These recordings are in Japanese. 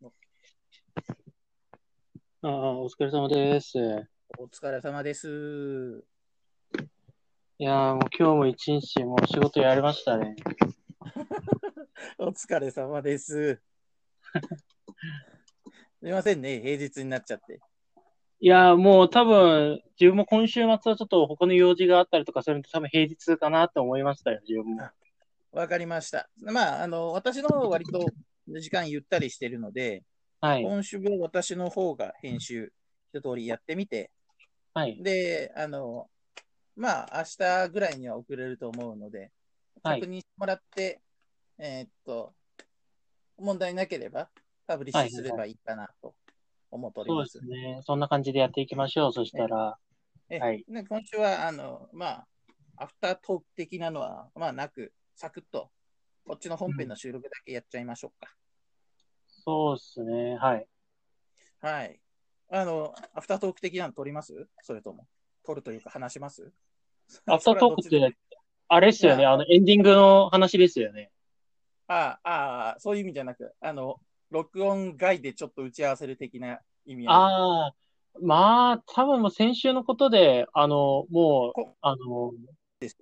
ああ、お疲れ様です。お疲れ様です。いやーもう今日も一日もう仕事やりましたね。お疲れ様です。すみませんね、平日になっちゃって。いやーもう多分、自分も今週末はちょっと他の用事があったりとかするんで、多分平日かなって思いましたよ、自分も。わかりました。まあ、あの、私の方は割と時間ゆったりしてるので、はい。今週は私の方が編集一通りやってみて、はい。で、あの、まあ、明日ぐらいには送れると思うので、はい確認してもらって、えーっと、問題なければ、パブリッシュすればいいかなと思っておりま。そうですすね。そんな感じでやっていきましょう。そしたら、えはいね、今週は、あの、まあ、アフタートーク的なのは、まあ、なく、サクッと、こっちの本編の収録だけやっちゃいましょうか。そうですね。はい。はい。あの、アフタートーク的なの撮ります？それとも、撮るというか話します？アフタートークって、あれですよね。あの、エンディングの話ですよね。ああ、ああ、そういう意味じゃなく、あの、録音外でちょっと打ち合わせる的な意味。ああ、まあ、多分もう先週のことで、あの、もうこ、あのです、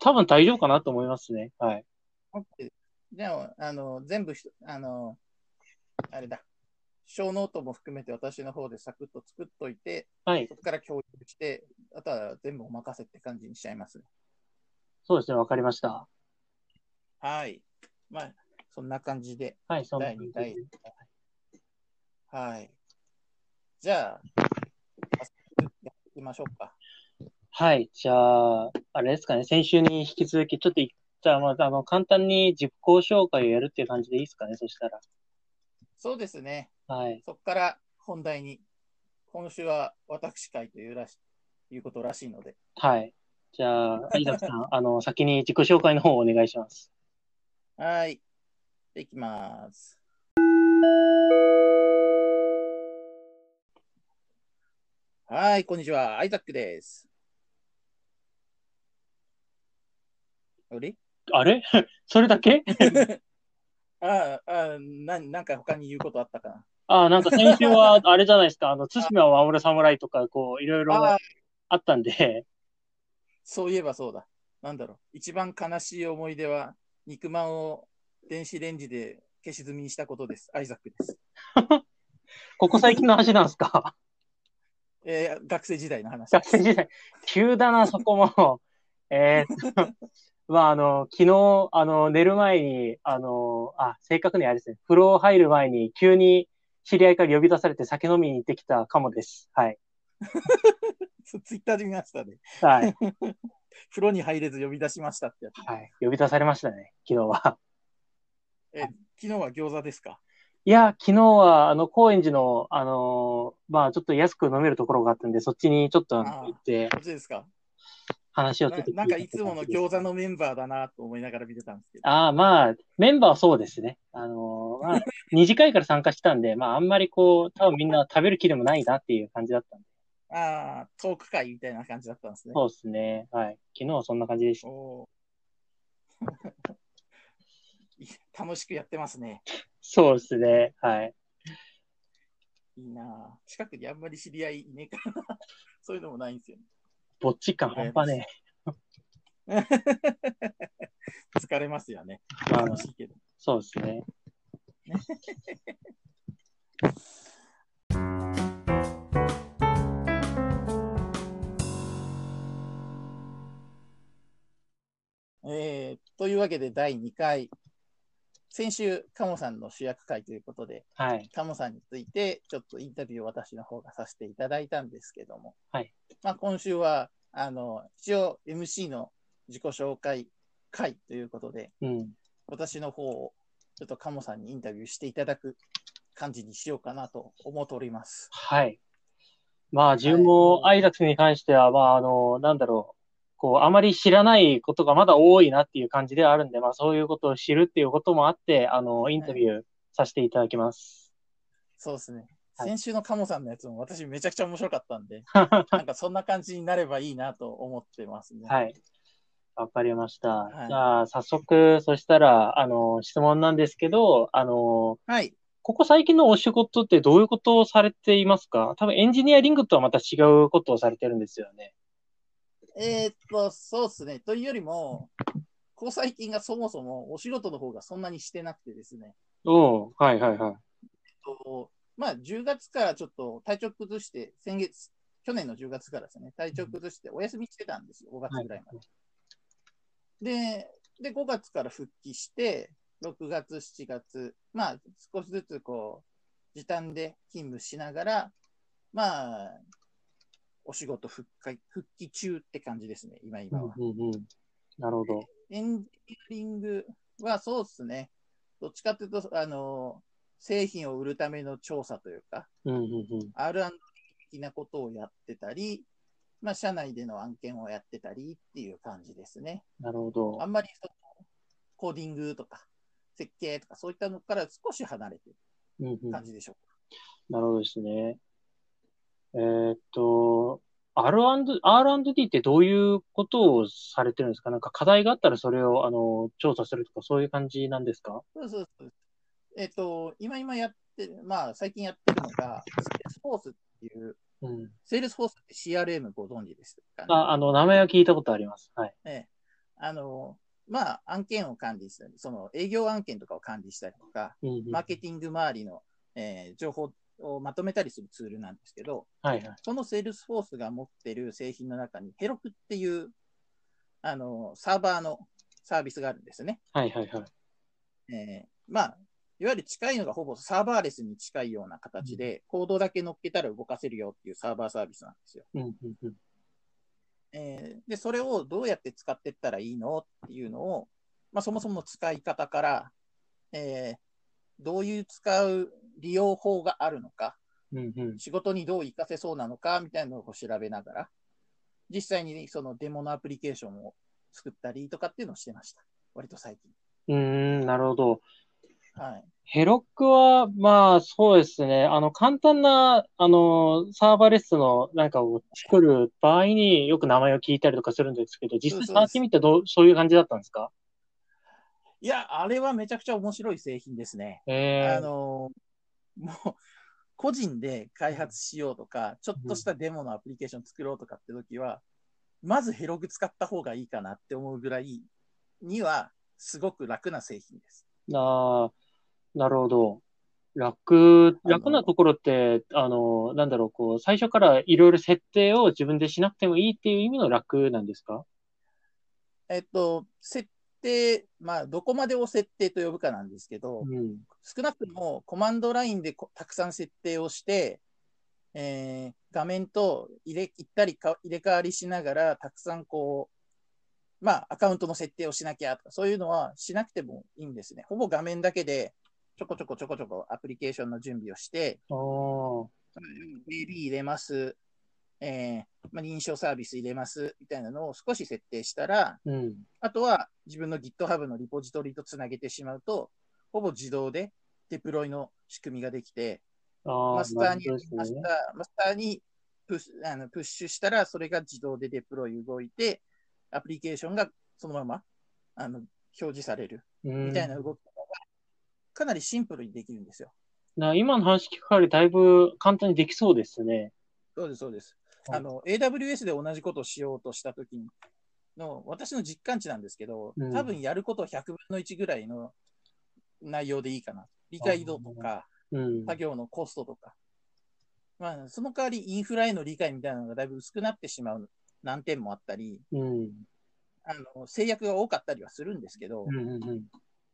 多分大丈夫かなと思いますね。はい。じゃあ、あの、全部あの、あれだ、小ノートも含めて私の方でサクッと作っといて、はい。そこから共有して、あとは全部お任せって感じにしちゃいます。そうですね。わかりました。はい。まあ、そんな感じで、はい、そんな第2感じで回。はい。じゃあ、やっていきましょうか。はい。じゃあ、あれですかね。先週に引き続き、ちょっとい、じゃあ、まあ、あの、簡単に自己紹介をやるっていう感じでいいですかね。そしたら。そうですね。はい。そこから本題に、今週は私会というらしいうことらしいので、はい。じゃあ、飯田さん、あの、先に自己紹介の方をお願いします。はい。でいきます。はい、こんにちは。アイザックです。あれ？あれ？それだけ？ああ、ななんか他に言うことあったかな？あ、なんか先週は、あれじゃないですか。あの、対馬を守る侍とか、こう、いろいろああったんで、そういえばそうだ。なんだろう。一番悲しい思い出は、肉まんを電子レンジで消し済みにしたことです。アイザックです。ここ最近の話なんですか？えー学生時代の話。学生時代、急だな、そこも。えーっと、まあ、あの、昨日、あの、寝る前に、あの、あ、正確にあれですね、風呂入る前に、急に知り合いから呼び出されて酒飲みに行ってきたかもです。はい。ツイッターで見ましたね。はい。風呂に入れず呼び出しましたってやつ。はい。呼び出されましたね、昨日は。え昨日は餃子ですか？いや、昨日は、あの、高円寺の、あの、まあ、ちょっと安く飲めるところがあったんで、そっちにちょっと行って、こっちですか？話をちょっと聞ななんかいつもの餃子のメンバーだなと思いながら見てたんですけど。ああ、まあ、メンバーはそうですね。あのーまあ、二次会から参加したんで、まあ、あんまりこう、多分みんな食べる気でもないなっていう感じだったんで。ああ、トーク会みたいな感じだったんですね。そうですね。はい。昨日はそんな感じでした。楽しくやってますね。そうですね。はい。いいなあ近くにあんまり知り合いいねえからな。そういうのもないんですよね。ぼっち感半端ね 疲れますよね。え。まあ楽、しいけど。そうですね。えーというわけで第2回、先週、カモさんの主役会ということで、はい。カモさんについてちょっとインタビューを私の方がさせていただいたんですけども、はいまあ、今週はあの一応 MC の自己紹介会ということで、うん。私の方をちょっとカモさんにインタビューしていただく感じにしようかなと思っております。はい。まあ、自分もアイザックスに関しては、まあ、あの、なんだろう。こう、あまり知らないことがまだ多いなっていう感じではあるんで、まあ、そういうことを知るっていうこともあって、あの、インタビューさせていただきます。そうですね。はい先週のカモさんのやつも私めちゃくちゃ面白かったんで、なんかそんな感じになればいいなと思ってますね。はい。わかりました。はいじゃあ、早速、そしたら、あの、質問なんですけど、あの、はい。ここ最近のお仕事ってどういうことをされていますか？多分エンジニアリングとはまた違うことをされてるんですよね。えーっと、そうですね。というよりも、ここ最近がそもそもお仕事の方がそんなにしてなくてですね。おうはいはいはい。とまあ、10月からちょっと体調崩して、先月、去年の10月からですね、体調崩してお休みしてたんですよ、5月ぐらいまで。で、で、5月から復帰して、6月、7月、まあ、少しずつこう、時短で勤務しながら、まあ、お仕事復帰復帰中って感じですね、今今は。うんうんうん。なるほど。エンジニアリングはそうですね。どっちかというと、あの、製品を売るための調査というか、うんうんうん。R&D 的なことをやってたり、まあ、社内での案件をやってたりっていう感じですね。なるほどあ。んまりそのコーディングとか、設計とか、そういったのから少し離れてるうんうん。感じでしょうか。なるほどですね。えーっと、R&D、R&D ってどういうことをされてるんですか？なんか課題があったらそれを、あの、調査するとかそういう感じなんですか？そうそうそう。えっ、と、今今やってる、まあ、最近やってるのが、Salesforce っていう、うん。Salesforce って CRM ご存知ですかね、あ、あの、名前は聞いたことあります。はい。ええ、あの、まあ、案件を管理したり、その営業案件とかを管理したりとか、うんうんマーケティング周りの、えー情報をまとめたりするツールなんですけど、はいはい。その Salesforce が持ってる製品の中に、 Heroku っていう、あの、サーバーのサービスがあるんですね。はいはいはい。えーまあ、いわゆる近いのがほぼサーバーレスに近いような形で、コードだけ乗っけたら動かせるよっていうサーバーサービスなんですよ。えーで、それをどうやって使っていったらいいのっていうのを、まあ、そもそも使い方から、えーどういう使う利用法があるのか、うんうん。仕事にどう活かせそうなのかみたいなのを調べながら、実際にそのデモのアプリケーションを作ったりとかっていうのをしてました。割と最近。うーん、なるほど。はい。ヘロックは、まあ、そうですね。あの、簡単な、あの、サーバーレスのなんかを作る場合によく名前を聞いたりとかするんですけど、実際触ってみてどう、そういう感じだったんですか？いや、あれはめちゃくちゃ面白い製品ですね。あええの、もう、個人で開発しようとか、ちょっとしたデモのアプリケーション作ろうとかって時は、まずヘログ使った方がいいかなって思うぐらいには、すごく楽な製品です。ああ、なるほど。楽、楽なところって、あの、なんだろう、こう、最初からいろいろ設定を自分でしなくてもいいっていう意味の楽なんですか？えっと、設定、まあ、どこまでを設定と呼ぶかなんですけど、うん。少なくともコマンドラインでこたくさん設定をして、えー画面と入れ行ったりか入れ替わりしながら、たくさんこう、まあ、アカウントの設定をしなきゃとか、そういうのはしなくてもいいんですね。ほぼ画面だけで、ちょこちょこちょこちょこアプリケーションの準備をして、AB 入れます、えーまあ、認証サービス入れます、みたいなのを少し設定したら、うん。あとは自分の GitHub のリポジトリとつなげてしまうと、ほぼ自動でデプロイの仕組みができて、マスターになるほどですマスターね。マスターにプッシュあのプッシュしたら、それが自動でデプロイ動いて、アプリケーションがそのままあの表示される。うん。みたいな動きがかなりシンプルにできるんですよ。な、今の話聞く限りだいぶ簡単にできそうですね。そうです、そうです。はいあの、AWS で同じことをしようとしたときの、私の実感値なんですけど、うん多分やること100分の1ぐらいの内容でいいかな。理解度とか、うん。作業のコストとか。まあ、その代わりインフラへの理解みたいなのがだいぶ薄くなってしまう難点もあったり、うん。あの、制約が多かったりはするんですけど、うん。うん。うん。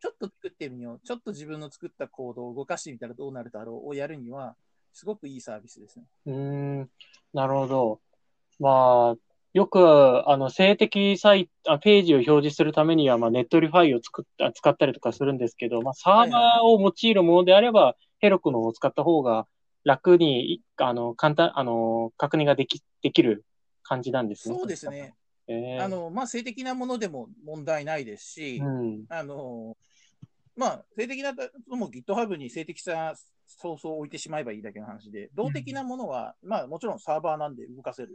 ちょっと作ってみよう。ちょっと自分の作ったコードを動かしてみたらどうなるだろうをやるには、すごくいいサービスですね。うーん、なるほど。まあ、よく、あの、静的サイト、あページを表示するためには、まあ、 Netlify を作った、使ったりとかするんですけど、まあ、サーバーを用いるものであれば、 Heroku の方を使った方が楽に、いあの、簡単、あの、確認ができ、できる感じなんですね。そうですね。ええあの、まあ、性的なものでも問題ないですし、うん、あの、まあ、性的なのも GitHub に性的さソースを置いてしまえばいいだけの話で、動的なものは、まあ、もちろんサーバーなんで動かせる。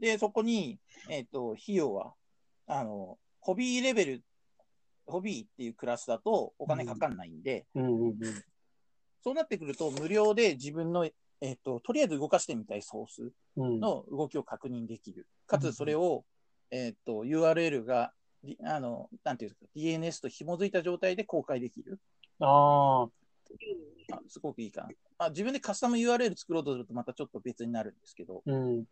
で、そこに、えっ、と、費用は、あの、ホビーレベルホビーっていうクラスだとお金かかんないんで、うんうんうん。そうなってくると無料で自分の、えっ、と、とりあえず動かしてみたいソースうん。の動きを確認できる。かつそれを、えっ、と、URL が、りあの、なんていうんですか、DNS と紐づいた状態で公開できる。ああ、あすごくいいかな。あ自分でカスタム URL 作ろうとするとまたちょっと別になるんですけど、うん。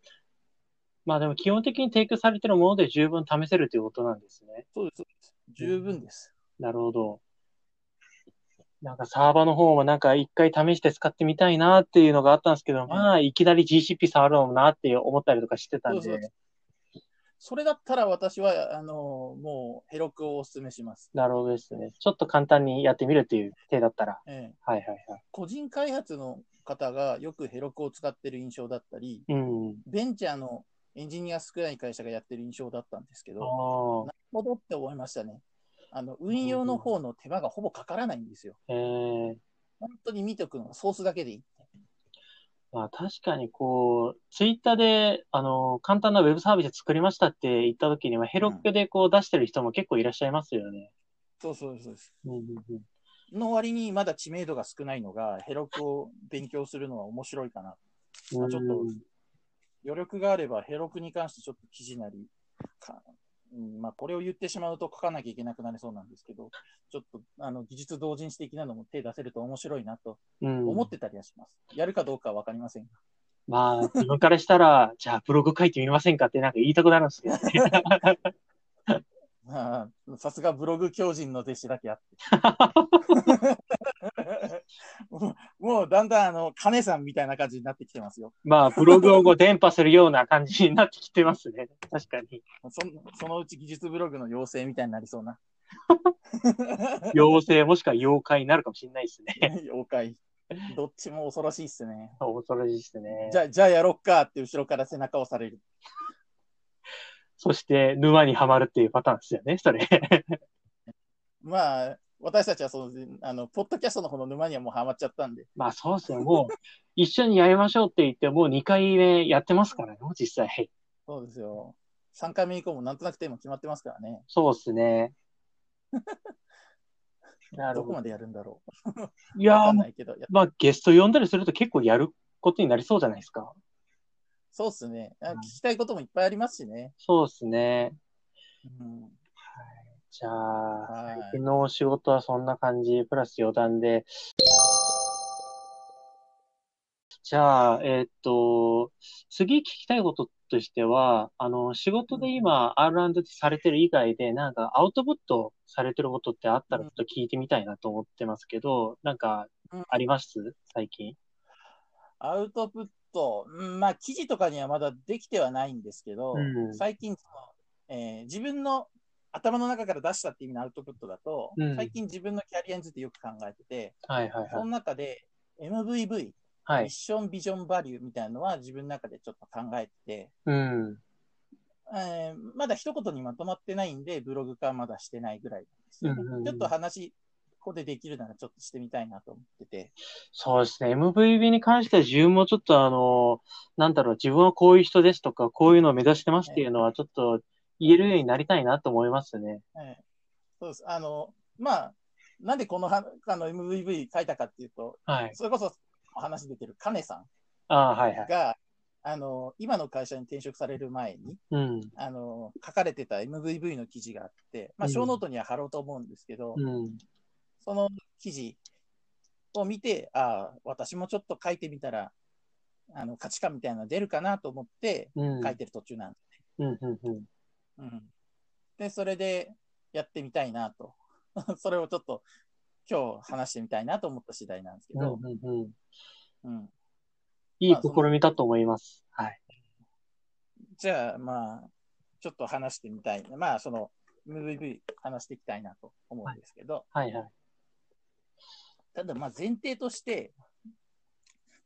まあでも基本的に提供されてるもので十分試せるということなんですね。そうです、そうです。十分です。なるほど。なんかサーバーの方もなんか一回試して使ってみたいなっていうのがあったんですけど、まあいきなり GCP 触るのもなって思ったりとかしてたんそうで、それだったら私は、あの、もうヘロクをお勧めします。なるほどですね。ちょっと簡単にやってみるっていう手だったら。ええはいはいはい。個人開発の方がよくヘロクを使ってる印象だったり、うん。ベンチャーのエンジニア少ない会社がやってる印象だったんですけあど、あなるほどって思いましたね。あの、運用の方の手間がほぼかからないんですよ。ええ本当に見ておくのがソースだけでいい。まあ確かにこう、ツイッターで、あの、簡単なウェブサービス作りましたって言った時には、ヘロックでこう出してる人も結構いらっしゃいますよね。そうそうそうです。うんうんうんの割にまだ知名度が少ないのが、ヘロクを勉強するのは面白いかな。まあちょっとうん余力があれば、ヘロクに関してちょっと記事なり、かうんまあ、これを言ってしまうと書かなきゃいけなくなりそうなんですけど、ちょっとあの技術同人誌的なのも手出せると面白いなとうん思ってたりはします。やるかどうかは分かりませんが。まあ、自分からしたら、じゃあブログ書いてみませんかってなんか言いたくなるんですけどね。まあさすがブログ狂人の弟子だけあって。もうだんだんあの、金さんみたいな感じになってきてますよ。まあ、ブログをこう伝播するような感じになってきてますね。確かに。そそのうち技術ブログの妖精みたいになりそうな。妖精もしくは妖怪になるかもしれないですね。妖怪。どっちも恐ろしいっすね。恐ろしいですね。じゃあ、じゃあやろっかって後ろから背中を押される。そして、沼にはまるっていうパターンですよね、それ。まあ、私たちはその、あの、ポッドキャストの方の沼にはもうハマっちゃったんで。まあ、そうですよ。もう、一緒にやりましょうって言って、もう2回目やってますからね、実際。そうですよ。3回目以降もなんとなくテーマ決まってますからね。そうですね。なるほどどこま。でやるんだろ。いういけど。いやまあ、ゲスト呼んだりすると結構やることになりそうじゃないですか。そうっすね。聞きたいこともいっぱいありますしね。そうですね。うん、じゃあ、はい。最近のお仕事はそんな感じ、プラス余談で。じゃあ、えーっと、次聞きたいこととしては、あの、仕事で今 R&D されてる以外で、なんかアウトプットされてることってあったらちょっと聞いてみたいなと思ってますけど、なんかうん。あります？最近。アウトプット、うんまあ、記事とかにはまだできてはないんですけど、うん。最近その、えー自分の頭の中から出したっていう意味のアウトプットだと、うん最近自分のキャリアについてよく考えてて、はいはいはい。その中で MVV、はいミッ。ションビジョンバリューみたいなのは自分の中でちょっと考えてて、うん。えーまだ一言にまとまってないんで、ブログ化はまだしてないぐらいですよね、うんうんうんちょっと話、ここでできるならちょっとしてみたいなと思ってて。そうですね。MVB に関しては自分もちょっとあの、なんだろう、自分はこういう人ですとか、こういうのを目指してますっていうのはちょっと言えるようになりたいなと思いますね。ええそうです。あの、まあ、なんでこのはあの MVV 書いたかっていうと、はい。それこそお話出てるカネさああ、はいはい。んが、あの、今の会社に転職される前に、うん。あの、書かれてた MVV の記事があって、まあ、うん小ノートには貼ろうと思うんですけど、うん。その記事を見て、ああ、私もちょっと書いてみたら、あの、価値観みたいなの出るかなと思ってうん。書いてる途中なんです。うん。うん。うん。うん。で、それでやってみたいなと。それをちょっと今日話してみたいなと思った次第なんですけど、うん。うん。うん。いい試みだと思います。はい。じゃあ、まあ、ちょっと話してみたい。まあ、その、MVV 話していきたいなと思うんですけど、はいはい。ただ、まあ、前提として、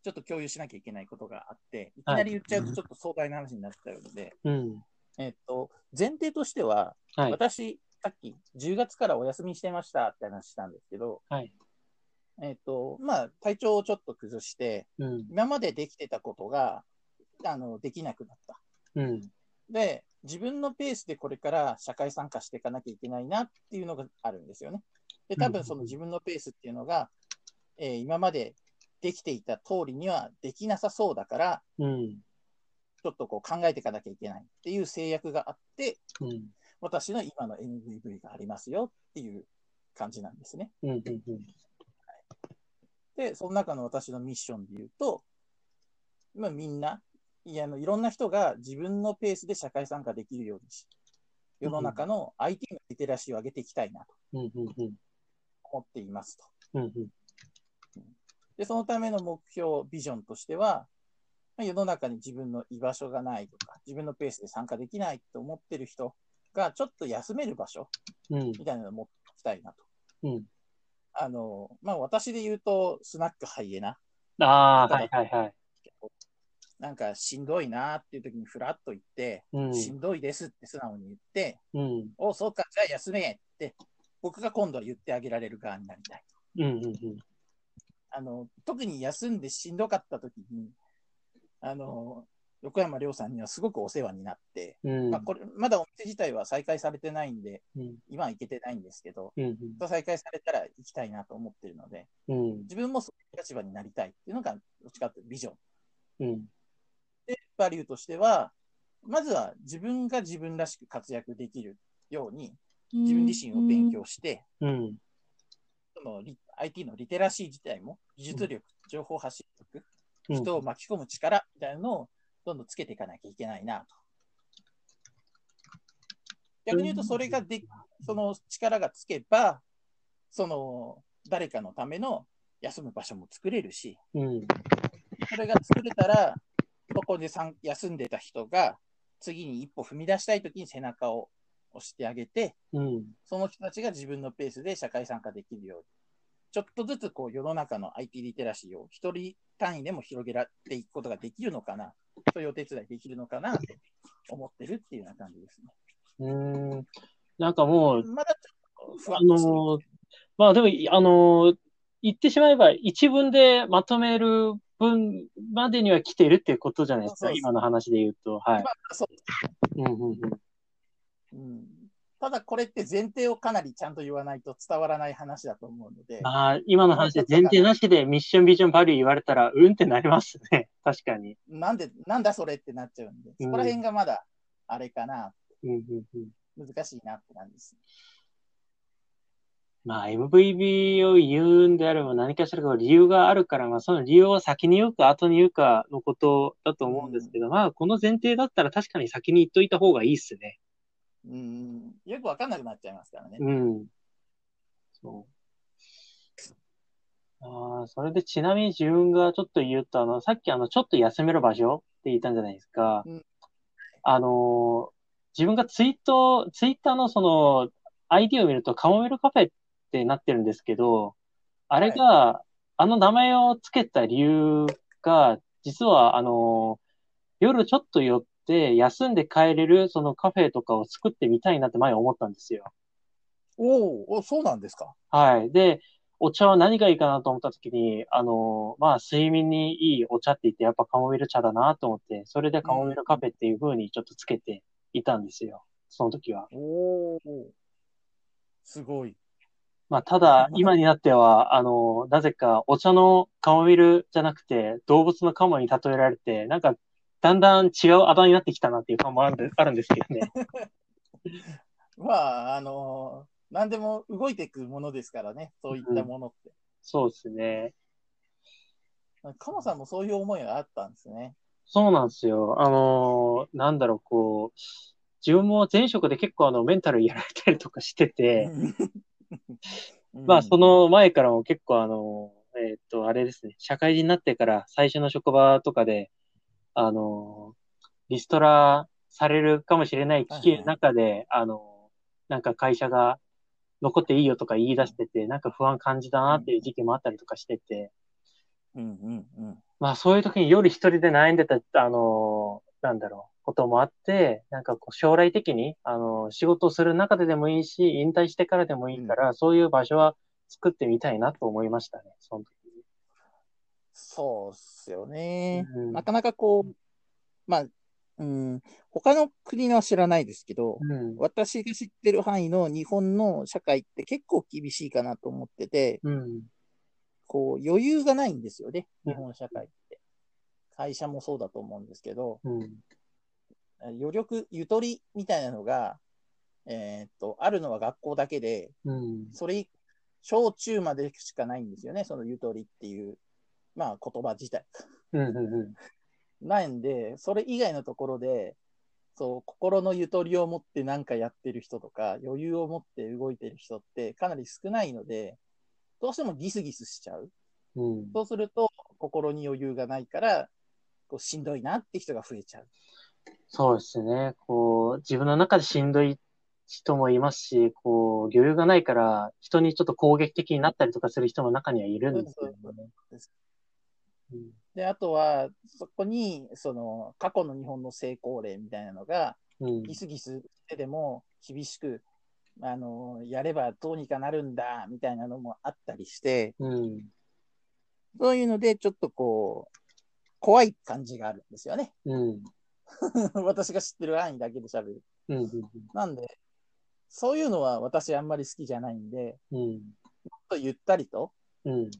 ちょっと共有しなきゃいけないことがあって、いきなり言っちゃうとちょっと壮大な話になっちゃうので、うん。えっと、前提としては、はい。私、さっき10月からお休みしてましたって話したんですけど、はい。えっと、まあ、体調をちょっと崩して、うん。今までできてたことが、あの、できなくなった。うん。で、自分のペースでこれから社会参加していかなきゃいけないなっていうのがあるんですよね。で、多分その自分のペースっていうのが、えー今までできていた通りにはできなさそうだから、うん。ちょっとこう考えていかなきゃいけないっていう制約があって、うん。私の今の MVV がありますよっていう感じなんですね。うん。うん。で、その中の私のミッションで言うと、まあ、みんな、いやあのいろんな人が自分のペースで社会参加できるようにし、世の中の IT のリテラシーを上げていきたいなと。思っていますと。うん。で、そのための目標、ビジョンとしては、まあ世の中に自分の居場所がないとか、自分のペースで参加できないと思ってる人が、ちょっと休める場所うん。みたいなのを持っておきたいなと。うん。あの、まあ、私で言うと、スナックハイエナ。ああ、はいはいはい。なんかしんどいなっていう時にふらっと言って、うん。しんどいですって素直に言って、うん。おそうか、じゃあ休めって、僕が今度は言ってあげられる側になりたい。うん。うん。あの、特に休んでしんどかった時に、あの、横山亮さんにはすごくお世話になって、うん。まあ、これ、まだお店自体は再開されてないんで、うん。今は行けてないんですけど、うん。再開されたら行きたいなと思ってるので、うん。自分もそういう立場になりたいっていうのが、どっちかというとビジョン。うん。で、バリューとしては、まずは自分が自分らしく活躍できるように、自分自身を勉強して、うん。そのリ IT のリテラシー自体も、技術力、情報発信力、うん。人を巻き込む力みたいなのをどんどんつけていかなきゃいけないなと。逆に言うと、それがで、その力がつけば、その誰かのための休む場所も作れるし、うん。それが作れたら、そこでさん休んでた人が、次に一歩踏み出したいときに背中を押してあげて、うん。その人たちが自分のペースで社会参加できるように、ちょっとずつこう世の中の IT リテラシーを一人単位でも広げられていくことができるのかな、そういうお手伝いできるのかな？と思ってるっていうような感じですね。うん。なんかもう、まだあのー、まあでも、あのー、言ってしまえば一文でまとめる分までには来てるっていうことじゃないですか？そうそう今の話で言うと。はいま。あそううんうんうん。うんただこれって前提をかなりちゃんと言わないと伝わらない話だと思うので、まあ、今の話で前提なしでミッションビジョンバリュー言われたら、うんってなりますね。確かに。なんで、なんだそれってなっちゃうんで、そこら辺がまだあれかな、うんうんうん。難しいなって感じです。まあ、MVP を言うんであれば何かしらの理由があるから、まあ、その理由を先に言うか後に言うかのことだと思うんですけど、まあ、この前提だったら確かに先に言っといた方がいいっすね。うん、よくわかんなくなっちゃいますからね。うん。そう。ああ、それでちなみに自分がちょっと言うと、あの、さっきあの、ちょっと休める場所って言ったんじゃないですか。うんあの、自分がツイート、ツイッターのその、ID を見るとカモメルカフェってなってるんですけど、あれが、あの名前をつけた理由が、実はあの、夜ちょっと寄って休んで帰れるそのカフェとかを作ってみたいなって前思ったんですよ。おお、そうなんですか？はい。で、お茶は何がいいかなと思った時に、あの、まあ、睡眠にいいお茶って言って、やっぱカモミール茶だなと思って、それでカモミールカフェっていう風にちょっとつけていたんですよ。その時は。おお、すごい。まあ、ただ、今になっては、あの、なぜかお茶のカモミールじゃなくて、動物のカモに例えられて、なんか、だんだん違うあだになってきたなっていう感もあるんですけどね。まあ、あの何でも動いていくものですからね、そういったものって。そうですね。カモさんもそういう思いがあったんですね。そうなんですよ。あのーなんだろう、こう、自分も前職で結構あの、メンタルやられたりとかしてて、まあ、そ、の前からも結構あの、えーっと、あれですね、社会人になってから最初の職場とかで、あの、リストラされるかもしれない危機の中で、あの、なんか会社が残っていいよとか言い出してて、なんか不安感じだなっていう時期もあったりとかしてて、うんうんうん。まあそういう時に夜一人で悩んでた、あの、なんだろう、こともあって、なんかこう将来的に、あの、仕事をする中ででもいいし、引退してからでもいいから、そういう場所は作ってみたいなと思いましたね、その時そうっすよね。に。うんなかなかこう、まあ、ううん、他の国のは知らないですけど、うん。私が知ってる範囲の日本の社会って結構厳しいかなと思ってて、うん。こう余裕がないんですよね、うん日本社会って。会社もそうだと思うんですけど、うん。余力、ゆとりみたいなのが、えーっと、あるのは学校だけで、うん。それ、小中までしかないんですよね、そのゆとりっていう、まあ言葉自体。ないんで、それ以外のところで、そう、心のゆとりを持って何かやってる人とか、余裕を持って動いてる人ってかなり少ないので、どうしてもギスギスしちゃう。うん。そうすると、心に余裕がないから、こうしんどいなって人が増えちゃう。そうですね。こう、自分の中でしんどい人もいますし、こう、余裕がないから、人にちょっと攻撃的になったりとかする人も中にはいるんですよね。うんで、あとは、そこに、その、過去の日本の成功例みたいなのが、うんギスギスしてでも厳しく、あの、やればどうにかなるんだ、みたいなのもあったりして、うん。そういうので、ちょっとこう、怖い感じがあるんですよね。うん。私が知ってる範囲だけで喋る。うん。うん。なんで、そういうのは私あんまり好きじゃないんで、うん。もっとゆったりと、うん。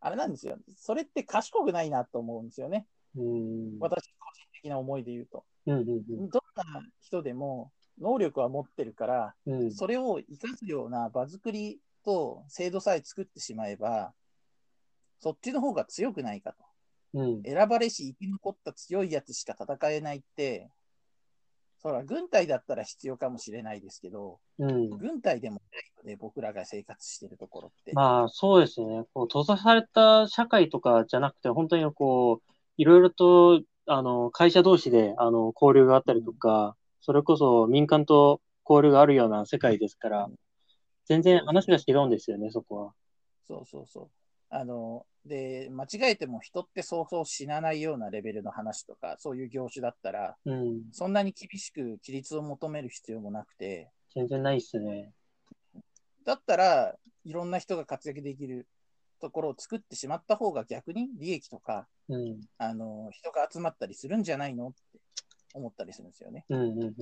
あれなんですよ。それって賢くないなと思うんですよね。うん。私個人的な思いで言うと。うん。うん。どんな人でも能力は持ってるから、うん。それを活かすような場作りと制度さえ作ってしまえば、そっちの方が強くないかと。うん。選ばれし生き残った強いやつしか戦えないって、そら、軍隊だったら必要かもしれないですけど、うん。軍隊でもないので、僕らが生活してるところって。まあ、そうですね。こう、閉ざされた社会とかじゃなくて、本当にこう、いろいろと、あの、会社同士で、あの、交流があったりとか、それこそ民間と交流があるような世界ですから、全然話が違うんですよね、そこは。そうそうそう。あの、で、間違えても人ってそうそう死なないようなレベルの話とか、そういう業種だったら、うん。そんなに厳しく規律を求める必要もなくて、全然ないっすね。だったらいろんな人が活躍できるところを作ってしまった方が逆に利益とか、うん。あの、人が集まったりするんじゃないのって思ったりするんですよね。うん。うん。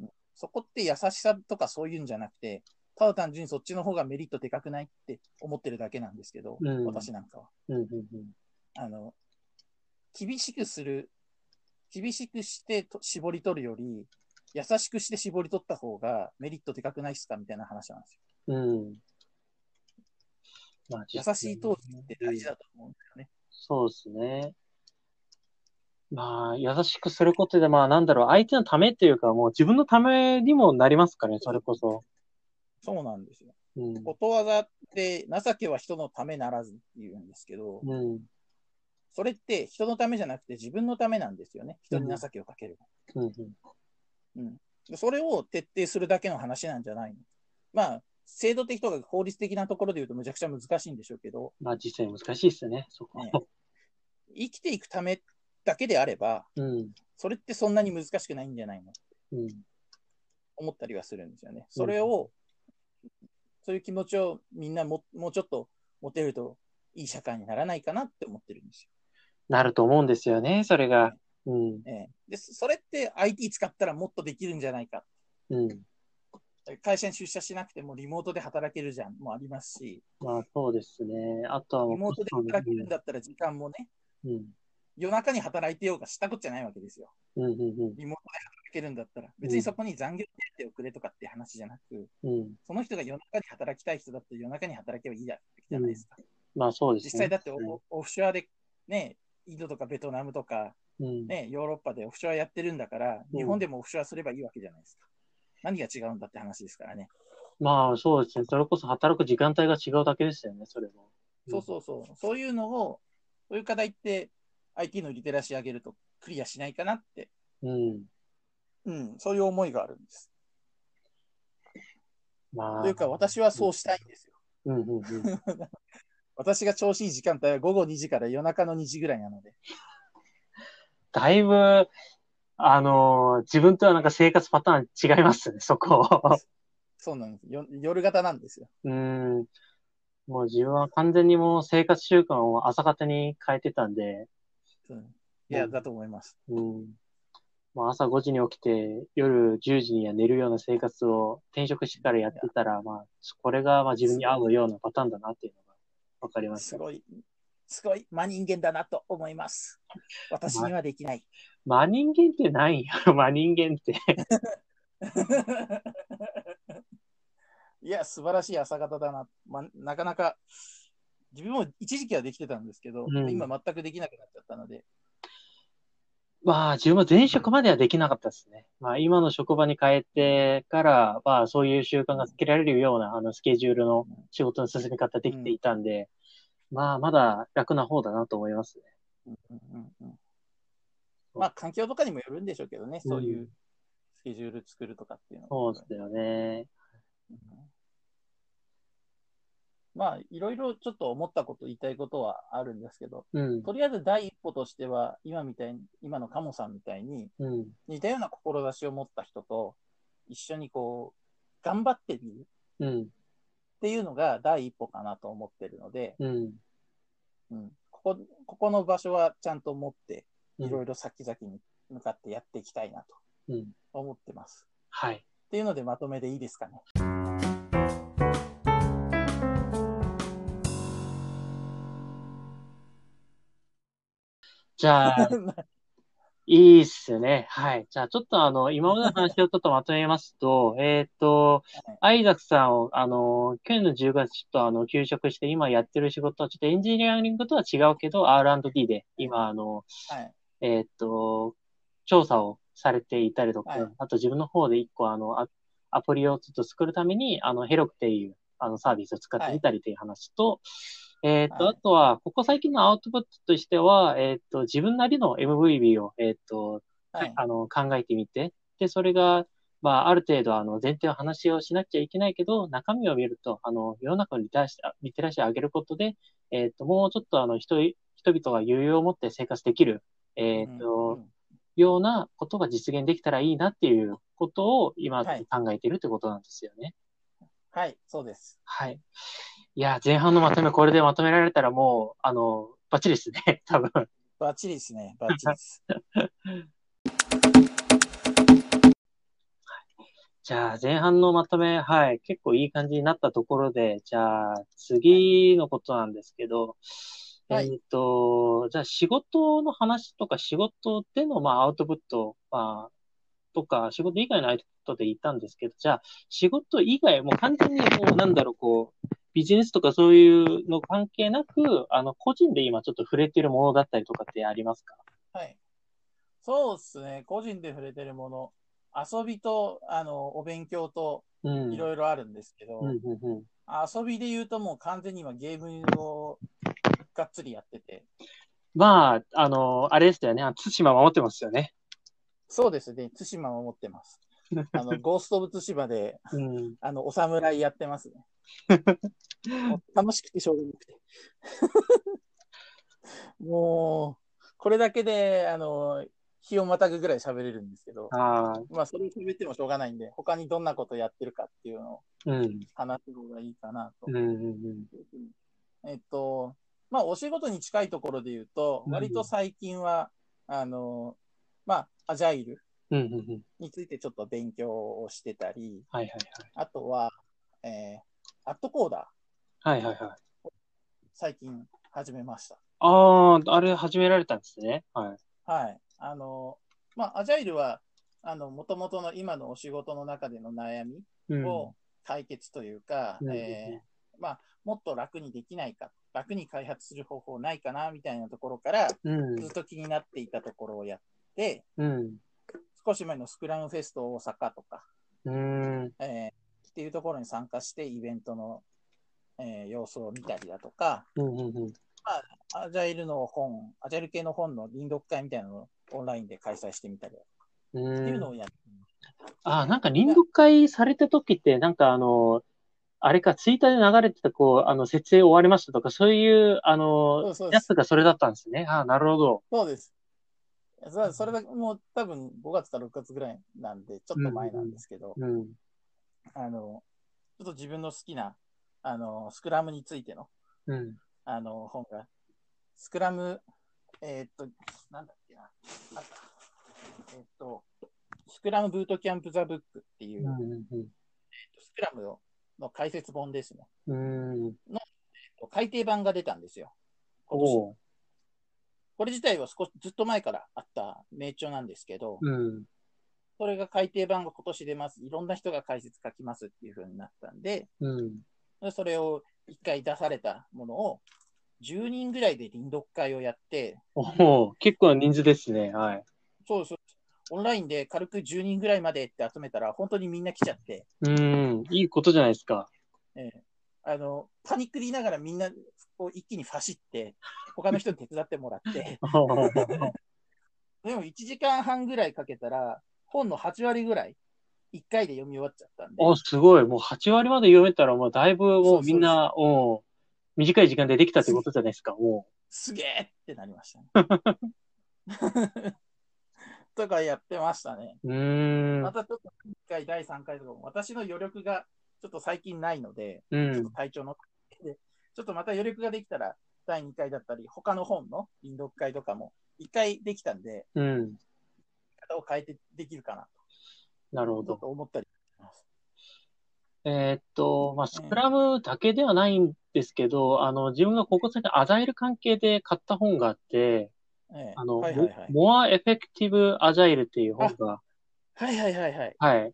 うん。そこって優しさとかそういうんじゃなくて、ただ単純にそっちの方がメリットでかくないって思ってるだけなんですけど、うん私なんかは。うん。うん。あの、厳しくする、厳しくしてと絞り取るより、優しくして絞り取った方がメリットでかくないっすかみたいな話なんですよ。うん。まあ、優しい投資って大事だと思うんだよね。そうですね。まあ、優しくすることで、まあ、なんだろう、相手のためっていうか、もう自分のためにもなりますかね、それこそ。そうなんですよ。うん。ことわざって、情けは人のためならずって言うんですけど、うん。それって人のためじゃなくて自分のためなんですよね。人に情けをかける。うん。うん。でそれを徹底するだけの話なんじゃないのまあ、制度的とか法律的なところで言うとむちゃくちゃ難しいんでしょうけど、まあ、実際難しいですね、そこ。ね生きていくためだけであれば、うん。それってそんなに難しくないんじゃないのうん。思ったりはするんですよね。それを、そういう気持ちをみんなももうちょっと持てるといい社会にならないかなって思ってるんですなると思うんですよね、それが。うん。よ。ええで、それって IT 使ったらもっとできるんじゃないか。うん。会社に出社しなくてもリモートで働けるじゃんもありますし、まあ、そうですね。あとはリモートで働けるんだったら時間もね、うん。夜中に働いてようがしたことじゃないわけですよ。うん。うん。うん。リモートで働けるんだったら、別にそこに残業手当をくれとかって話じゃなく、うん。その人が夜中に働きたい人だったら夜中に働けばいいじゃないですか。まあ、そうですね。実際だってオ,、フショアでね、インドとかベトナムとか、うん。ね、ヨーロッパでオフショアやってるんだから、うん日本でもオフショアすればいいわけじゃないですか。何が違うんだって話ですからね。まあ、そうですね。それこそ働く時間帯が違うだけですよね、それも。そうそうそう。そういうのを、そういう課題って IT のリテラシー上げるとクリアしないかなって、うん。うん、そういう思いがあるんです。まあ。というか、私はそうしたいんですよ。うん。うん。うん。私が調子いい時間帯は午後2時から夜中の2時ぐらいなので。だいぶ、あのー自分とはなんか生活パターン違いますね、そこ。そうなんです。よ夜型なんですよ。うん。もう自分は完全にもう生活習慣を朝方に変えてたんで、うんいや、うんだと思います。うん。まあ、朝5時に起きて、夜10時には寝るような生活を転職してからやってたら、まあ、これがまあ自分に合うようなパターンだなっていうのが分かりました。すごい、すごい真人間だなと思います。私にはできない。真人間ってないよ、真人間って。いや、素晴らしい朝方だな。ま、なかなか、自分も一時期はできてたんですけど、うん今全くできなくなっちゃったので、まあ、自分は前職まではできなかったですね。まあ、今の職場に変えてから、まあ、そういう習慣がつけられるような、あの、スケジュールの仕事の進め方できていたんで、まあ、まだ楽な方だなと思いますね。うんうんうんうんまあ、環境とかにもよるんでしょうけどね、そういうスケジュール作るとかっていうのはそうですよね。うんまあ、いろいろちょっと思ったこと、言いたいことはあるんですけど、うん。とりあえず第一歩としては、今みたいに、今のカモさんみたいに、うん。似たような志を持った人と一緒にこう、頑張ってみるうん。っていうのが第一歩かなと思ってるので、うん。うん、ここ、ここの場所はちゃんと持って、うんいろいろ先々に向かってやっていきたいなとうん。思ってます。はい。っていうのでまとめでいいですかね。じゃ あ、いいっすね。はい。じゃあ、ちょっとあの、今までの話をちょっとまとめますと、えっと、アイザックさんを、あの、去年の10月ちょっとあの、休職して、今やってる仕事はちょっとエンジニアリングとは違うけど、R&D で、今、あの、はい。えっと、調査をされていたりとか、はいあと自分の方で一個あの、アアプリをちょっと作るために、あの、ヘロクっていう、あの、サービスを使ってみたりという話と、えっと、はいあとは、ここ最近のアウトプットとしては、えっと、自分なりの MVB を、えっと、はい。あの、考えてみて、で、それが、まあ、ある程度、あの、前提の話をしなきゃいけないけど、中身を見ると、あの、世の中のリテラシー、リテラシーを上げることで、えっと、もうちょっと、あの、人、人々が余裕を持って生活できる、えっと、うんようなことが実現できたらいいなっていうことを今はい考えているということなんですよね。はい、そうです。はい。いや、前半のまとめ、これでまとめられたらもう、あの、バッチリですね、多分。バッチリですね。バッチリです。じゃあ、前半のまとめ、はい、結構いい感じになったところで、じゃあ、次のことなんですけど、はいえっと、じゃあ、仕事の話とか、仕事での、まあ、アウトプット、まあ、とか、仕事以外のアウトプットで言ったんですけど、じゃあ、仕事以外、もう完全にもう、なんだろう、こう、ビジネスとかそういうの関係なく、あの、個人で今ちょっと触れてるものだったりとかってありますか？はい。そうですね。個人で触れてるもの、遊びと、あの、お勉強と、うん。いろいろあるんですけど、うん、うん、うん。遊びで言うともう完全に今ゲームをがっつりやってて、まあ、あの、あれですよね。あ対馬守ってますよね。そうですね。対馬も持ってます。あの、ゴースト・オブ・対馬で、うん。あの、お侍やってますね。楽しくてしょうがなくて。もう、これだけで、あの、日をまたぐぐらい喋れるんですけど、ああ、まあ、それを喋ってもしょうがないんで、他にどんなことやってるかっていうのをうん。話す方がいいかなとうん、うん、うん。えっと、まあ、お仕事に近いところで言うと、うん割と最近は、あの、まあ、アジャイル。についてちょっと勉強をしてたり、はい、はい、あとは、えー、アットコーダー、はい。はい、はい、はい。最近始めました。ああ、あれ始められたんですね。はい。はい。あの、まあ、アジャイルは、あの、もともとの今のお仕事の中での悩みうん。を解決というか、うんえーまあ、もっと楽にできないか、楽に開発する方法ないかな、みたいなところから、うんずっ。と気になっていたところをやって、うん。少し前のスクラムフェスト大阪とか、うん。えーっていうところに参加して、イベントの、えー様子を見たりだとか、うん。うん。アジャイルの本、アジャイル系の本の臨読会みたいなのをオンラインで開催してみたりだとかう。っていうんのをやってああ、なんか臨読会された時って、なんかあの、あれか、ツイッターで流れてた、こう、あの、設営終わりましたとか、そういう、あそのうそう、ですやつがそれだったんですね。ああ、なるほど。そうです。そそれだもう多分5月か6月ぐらいなんで、ちょっと前なんですけど、うん。あの、ちょっと自分の好きな、あの、スクラムについての、うん。あの、本が、スクラムえーっと、なんだっけな。あった。えーっと、スクラムブートキャンプザブックっていう、うんスクラムのの解説本ですね。うん。うん。改訂版が出たんですよ。今年。これ自体は少しずっと前からあった名著なんですけど、うん。それが改訂版が今年出ます。いろんな人が解説書きますっていう風になったんで、うん。それを一回出されたものを、10人ぐらいで臨読会をやって、おお、結構な人数ですね。はい。そうそう、オンラインで軽く10人ぐらいまでって集めたら、本当にみんな来ちゃって、うん。いいことじゃないですか。ええあの、パニックりながらみんなこう一気に走って、他の人に手伝ってもらって、でも1時間半ぐらいかけたら、本の8割ぐらい、1回で読み終わっちゃったんで、お、すごい。もう8割まで読めたら、もうだいぶもうみんな、お短い時間でできたってことじゃないですか。もすげえってなりましたね。とかやってましたね。う。んま。たちょっと1回、第3回とかも、私の余力がちょっと最近ないので、うちょっとん。体調ので、ちょっとまた余力ができたら、第2回だったり、他の本の臨読会とかも、1回できたんで、うん。方を変えてできるかななるほど。と思ったり。えーっと、まあ、スクラムだけではないんですけど、あの、自分がここ最近アジャイル関係で買った本があって、ええあの、はいはいはい。More Effective Agile っていう本が、はいはいはいはい。はい。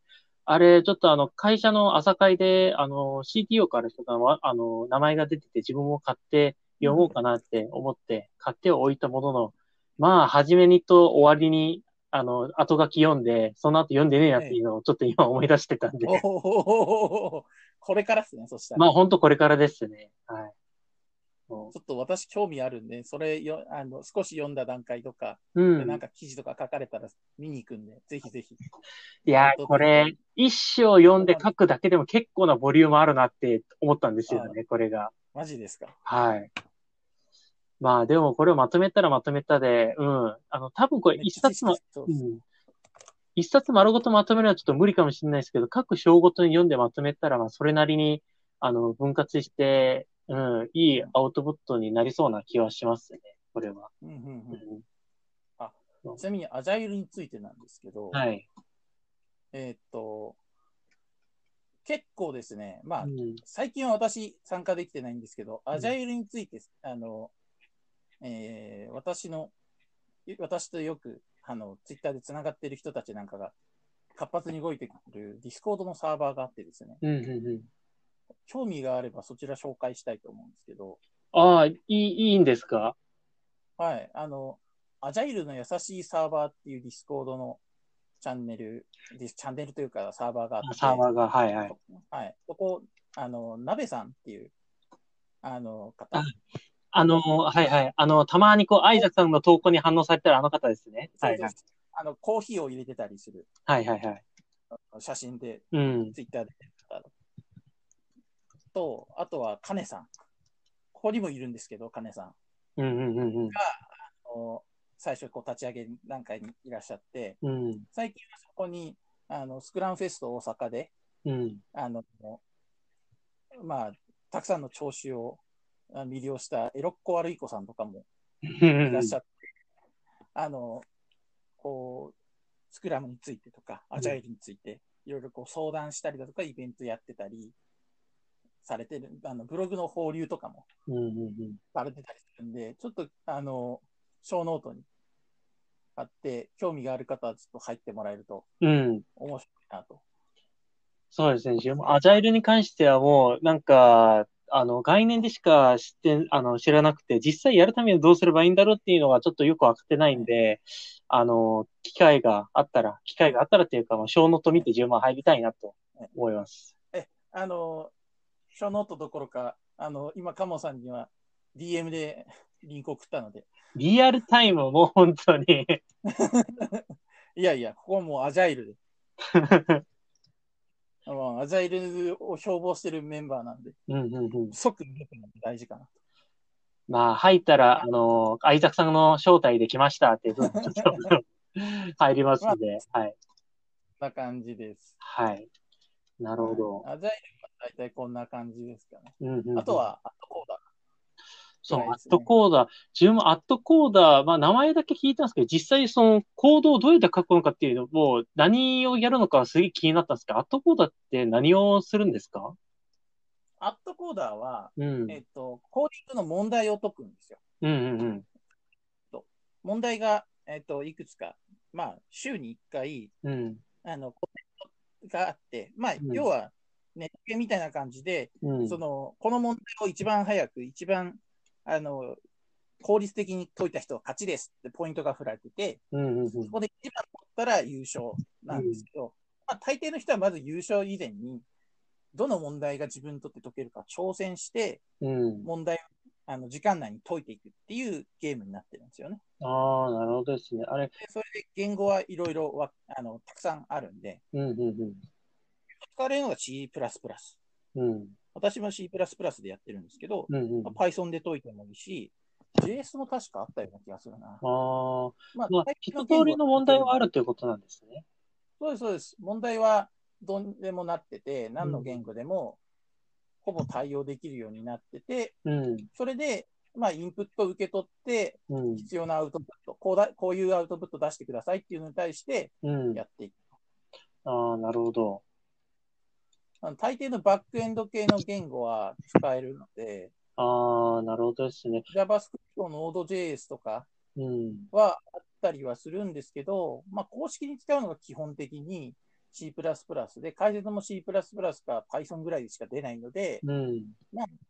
あれ、ちょっとあの、会社の朝会で、あの、CTO から人が、わあの、名前が出てて自分も買って読もうかなって思って、買っておいたものの、まあ、初めにと終わりに、あの、後書き読んで、その後読んでねえなっていうのをちょっと今思い出してたんで、おおこれからですね、そしたら。まあ、ほんとこれからですね。はい。もちょっと私興味あるんで、それよあの少し読んだ段階とか、ううでなんん。か記事とか書かれたら見に行くんで、ぜひぜひ。いやー、これ、一章読んで書くだけでも結構なボリュームあるなって思ったんですよね、これが。マジですか？はい。まあでもこれをまとめたらまとめたで、うん。あの、多分これ一冊ま、そううん。一冊丸ごとまとめるのはちょっと無理かもしれないですけど、各章ごとに読んでまとめたら、まあそれなりに、あの、分割して、うん、いいアウトプットになりそうな気はしますね、これは。うんうんううんん、ちなみに、アジャイルについてなんですけど、はい。えーっと、結構ですね、まあ、うん、最近は私参加できてないんですけど、アジャイルについて、あの、えー私の、私とよく、あの、ツイッターで繋がってる人たちなんかが活発に動いてくる Discord のサーバーがあってですね、うん、うん、うん。興味があればそちら紹介したいと思うんですけど、ああ、いい、いいんですか？はい、あの、アジャイルの優しいサーバーっていう Discord のチャンネル、チャンネルというかサーバーがあって、サーバーが、はい、はい。はい。そこ、あの、鍋さんっていう、あの、方あ。あの、はい、はい。あの、たまにこう、アイザクさんの投稿に反応されたらあの方ですね。はい、はい。あの、コーヒーを入れてたりするはい、はい、はい。写真で、うん。ツイッターでと、あとは、カネさん。ここにもいるんですけど、カネさん。うん、うん、うん、あの最初、こう、立ち上げ段階にいらっしゃって、うん。うん、最近はそこに、あの、スクランフェスト大阪で、うん。あの、まあ、たくさんの聴衆をあ魅了したエロッコワルイコさんとかもいらっしゃって、あの、こう、スクラムについてとか、アジャイルについて、いろいろこう相談したりだとか、イベントやってたり、されてる、あの、ブログの放流とかもうん、うん、うん。されてたりするんで、ちょっと、あの、ショーノートにあって、興味がある方はちょっと入ってもらえるとうん。面白いなと。そうですね。アジャイルに関してはもう、なんか、あの、概念でしか知って、あの、知らなくて、実際やるためにどうすればいいんだろうっていうのがちょっとよくわかってないんで、あの、機会があったら、機会があったらっていうか、まあ、ショーノート見て10万入りたいなと思います。あの、ショーノートどころか、あの、今、カモさんには DM でリンク送ったので、リアルタイムもう本当に いやいや、ここはもうアジャイルで。まあアジャイルを標榜してるメンバーなんで、うんうんうん。即入れても大事かな。まあ、入ったら、あの、アイザクさんの招待できましたっていうふうにちょっと入りますんで、はい。こんな感じです。はい。なるほど。アジャイ大体こんな感じですかね。うんうんうんあとは、あとこうだ。そう、アットコーダー。自分もアットコーダー、まあ名前だけ聞いたんですけど、実際そのコードをどうやって書くのかっていうのを、何をやるのかはすげえ気になったんですけど、アットコーダーって何をするんですか？アットコーダーは、うん。えっと、コーディングの問題を解くんですよ。うんうんうん。問題が、えっと、いくつか、まあ、週に1回、うん。あの、コメントがあって、まあ、ん要は、ネットゲみたいな感じで、うん。その、この問題を一番早く、一番、あの、効率的に解いた人は勝ちですってポイントが振られてて、うんうんうんそこで一番取ったら優勝なんですけど、まあ、大抵の人はまず優勝以前に、どの問題が自分にとって解けるか挑戦して、うん。問題をあの時間内に解いていくっていうゲームになってるんですよね。ああ、なるほどですね。あれ、でそれで言語はいろいろわあのたくさんあるんで、うんうん使われるのが C++。うん。うん。私も C++ でやってるんですけど、うんうん。まあ Python で解いてもいいし、JS も確かあったような気がするな。ああ、まあまあ、一通りの問題はあるということなんですね。そうです、そうです。問題はどんでもなってて、何の言語でもほぼ対応できるようになってて、うん。それで、まあ、インプットを受け取って、うん。必要なアウトプット、こうだ、こういうアウトプット出してくださいっていうのに対してうん。やっていく。ああ、なるほど。あの大抵のバックエンド系の言語は使えるので、ああ、なるほどですね。JavaScript、Node.js とかうん。はあったりはするんですけど、まあ、公式に使うのが基本的に C++ で、解説も C++ か Python ぐらいでしか出ないので、うん。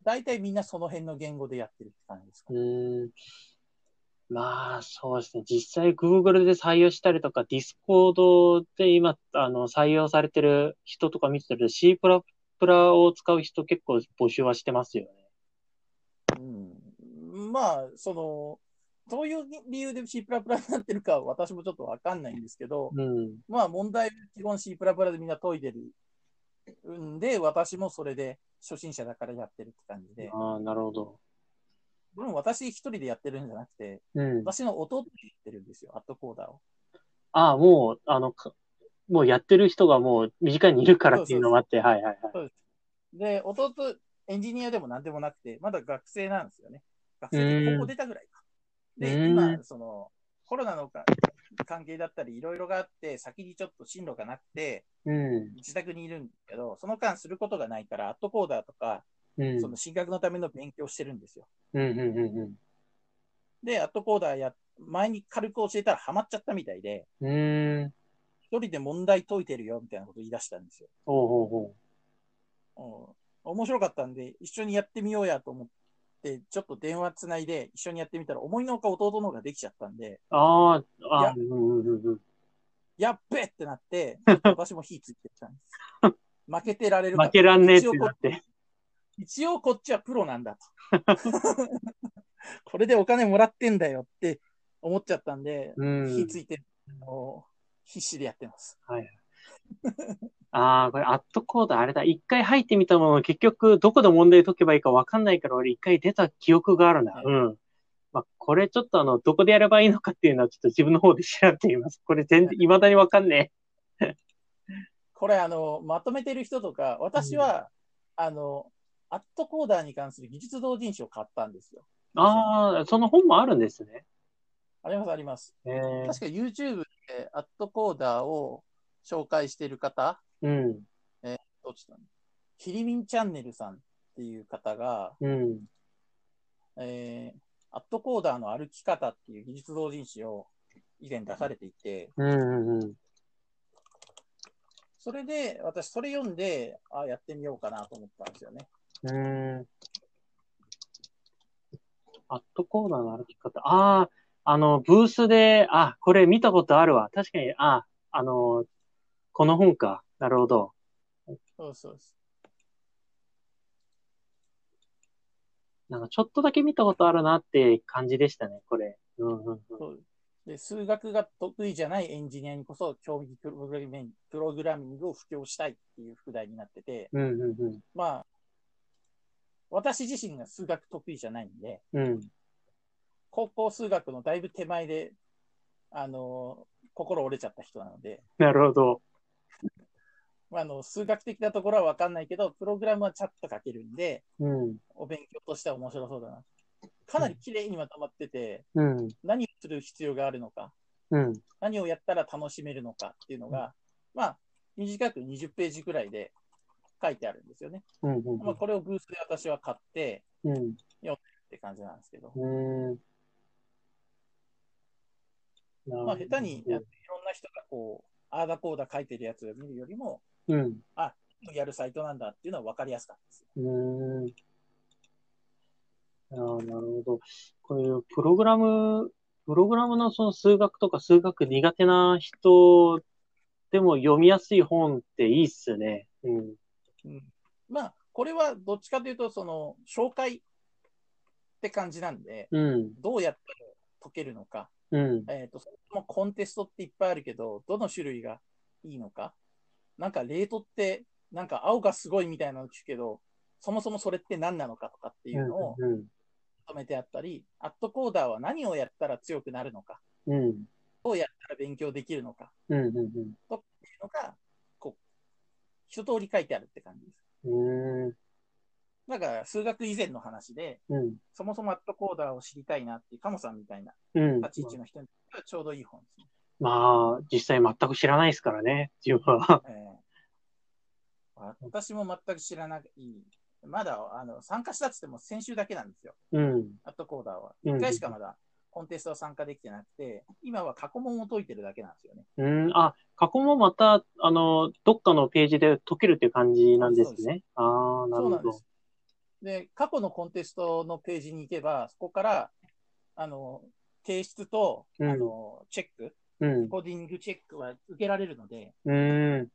大体みんなその辺の言語でやってるって感じですかう。まあ、そうですね。実際 Google で採用したりとか、Discord で今、あの、採用されてる人とか見てると C++ を使う人結構募集はしてますよね。うん、まあ、その、どういう理由で C++ になってるかは私もちょっとわかんないんですけど、うん。まあ問題は基本 C++ でみんな解いてるんで、私もそれで初心者だからやってるって感じで、ああ、なるほど。でも私一人でやってるんじゃなくて、うん。私の弟でやってるんですよ、アットコーダーを。ああ、もう、あの、かもうやってる人がもう身近にいるからっていうのもあって、はいはいはい。で、弟、エンジニアでもなんでもなくて、まだ学生なんですよね。学生で高校出たぐらいか。で、うん今、その、コロナのか関係だったり、いろいろがあって、先にちょっと進路がなくて、うん。自宅にいるんですけど、その間することがないから、アットコーダーとか、うん。その進学のための勉強してるんですよ。で、アットコーダーや、前に軽く教えたらハマっちゃったみたいで。一人で問題解いてるよみたいなこと言い出したんですよ。ほうほうほうん、面白かったんで、一緒にやってみようやと思って、ちょっと電話つないで一緒にやってみたら、思いのほか弟の方ができちゃったんで、う。ああ、やっべってなって、私も火ついてきたんです。負けてられるか負けらんねえってなって。一応こっちはプロなんだと。これでお金もらってんだよって思っちゃったんで、うん。火ついて、必死でやってます。ああ、これ、アットコードあれだ。一回入ってみたもの、結局、どこで問題解けばいいかわかんないから、俺一回出た記憶があるな。はいうん。まあ、これちょっとあの、どこでやればいいのかっていうのは、ちょっと自分の方で調べてみます。これ全然、未だにわかんねこれ、あの、まとめてる人とか、私は、あの、アットコーダーに関する技術同人誌を買ったんですよ。え。ああ、その本もあるんですね。あります、あります。ええ確か YouTube でアットコーダーを紹介している方、うん。どっちだ？キリミンチャンネルさんっていう方が、うん。えー、アットコーダーの歩き方っていう技術同人誌を以前出されていて、うん。うん。うん。それで私それ読んで、あやってみようかなと思ったんですよね。うーん。アットコーナーの歩き方。ああ、あの、ブースで、あ、これ見たことあるわ。確かに、あ、あの、この本か。なるほど。そうそうです。なんかちょっとだけ見たことあるなって感じでしたね、これ。うんうんうん。そうで数学が得意じゃないエンジニアにこそ、競技プログラミングプログラミングを布教したいっていう副題になってて、うんうんうん。まあ、私自身が数学得意じゃないんで、うん。高校数学のだいぶ手前で、あの、心折れちゃった人なので、なるほど。まあ、あの数学的なところは分かんないけど、プログラムはちゃんと書けるんで、うん。お勉強としては面白そうだな。かなり綺麗にまとまってて、うん。何をする必要があるのか、うん。何をやったら楽しめるのかっていうのが、まあ、短く20ページぐらいで書いてあるんですよね。うん。まあ、これをブースで私は買ってうん。って感じなんですけど、うん。まあ、下手にいろんな人がこう、ああだこうだ書いてるやつを見るよりも、うん。やるサイトなんだっていうのは分かりやすかったです。うん。ああ、なるほど。こういうプログラム、プログラムのその数学とか数学苦手な人でも読みやすい本っていいっすね。うん。うん、まあ、これはどっちかというと、その、紹介って感じなんで、うん。どうやったら解けるのか、うん。えっ、と、そもコンテストっていっぱいあるけど、どの種類がいいのか、なんかレートって、なんか青がすごいみたいなの聞くけど、そもそもそれって何なのかとかっていうのをうん。まとめてあったり、アットコーダーは何をやったら強くなるのか、うん。どうやったら勉強できるのか、うん。うん。とっていうのが、一通り書いてあるって感じです。うん。だから、数学以前の話で、うん。そもそもアットコーダーを知りたいなっていう、カモさんみたいなうん。立ち位置の人にとってはちょうどいい本ですね。まあ、実際全く知らないですからね、自分は。えー私も全く知らない。まだあの参加したっつっても先週だけなんですよ。うん。アットコーダーは。うん1回しかまだコンテストは参加できてなくて、今は過去問を解いてるだけなんですよね。うん。あ、過去もまた、あの、どっかのページで解けるっていう感じなんですね。ああ、なるほどそうなんです。。で、過去のコンテストのページに行けば、そこから、あの、提出と、うんあの、チェック、うん。コーディングチェックは受けられるので、うん。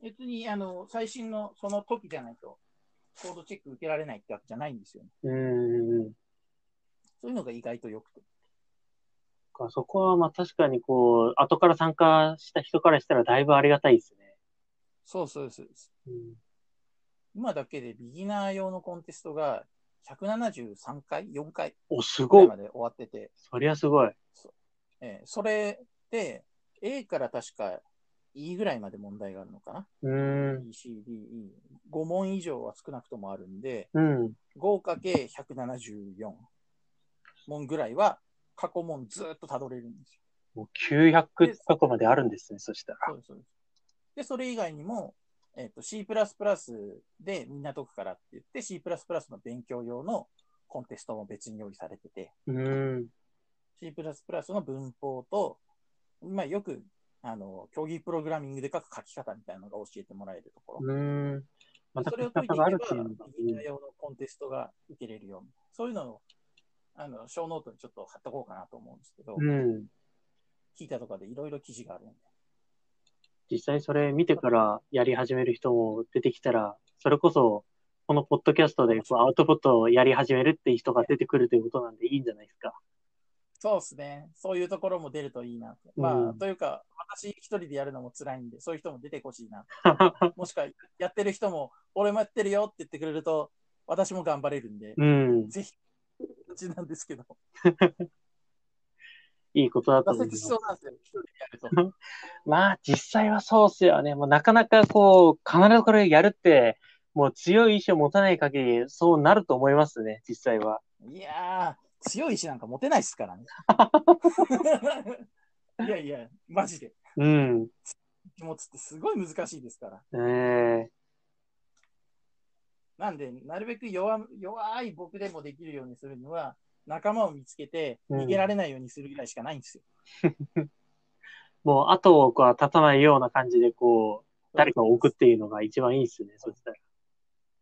別に、あの、最新のその時じゃないと、コードチェック受けられないってわけじゃないんですよね。うん。そういうのが意外と良くて。かそこはまあ確かにこう、後から参加した人からしたらだいぶありがたいですね。そうそうそうです。うん。今だけでビギナー用のコンテストが173回 ?4 回お、すぐごい。まで終わってて、そりゃすごい。えーそれで A から確か E ぐらいまで問題があるのかなうん。C、D、E。5問以上は少なくともあるんで、うん。5×174 問ぐらいは過去問ずっとたどれるんですよ。もう900近くまであるんですね、そしたら。そうです、そうです。で、それ以外にも、えっ、と、C++ でみんな解くからって言って、C++ の勉強用のコンテストも別に用意されてて、うん。C++ の文法と、まあ、よく、あの、競技プログラミングで書く書き方みたいなのが教えてもらえるところ。うん。またそれを解いていけばるっていうのが、ビギナー用のコンテストが受けれるように。そういうのを、あの、ショーノートにちょっと貼っとこうかなと思うんですけど、うん。聞いたとかでいろいろ記事があるんで。実際それ見てからやり始める人も出てきたら、それこそ、このポッドキャストでこうアウトプットをやり始めるっていう人が出てくるということなんでいいんじゃないですか。そうですね。そういうところも出るといいなと。まあ、うんというか、私一人でやるのも辛いんで、そういう人も出てほしいな。もしくは、やってる人も、俺もやってるよって言ってくれると、私も頑張れるんで、うん。ぜひ、うちなんですけど、いいことだと思います挫折し。そうなんですよ、一人でやると。まあ、実際はそうっすよね。もうなかなかこう、必ずこれやるって、もう強い意志を持たない限り、そうなると思いますね、実際は。いやー、強い意志なんか持てないですからね。いやいや、マジで。うん。持つってすごい難しいですから。ええなんで、なるべく弱弱い僕でもできるようにするには、仲間を見つけてうん逃げられないようにするぐらいしかないんですよ。もう後をこう立たないような感じで、こう、誰かを置くっていうのが一番いいっすね、そしたら。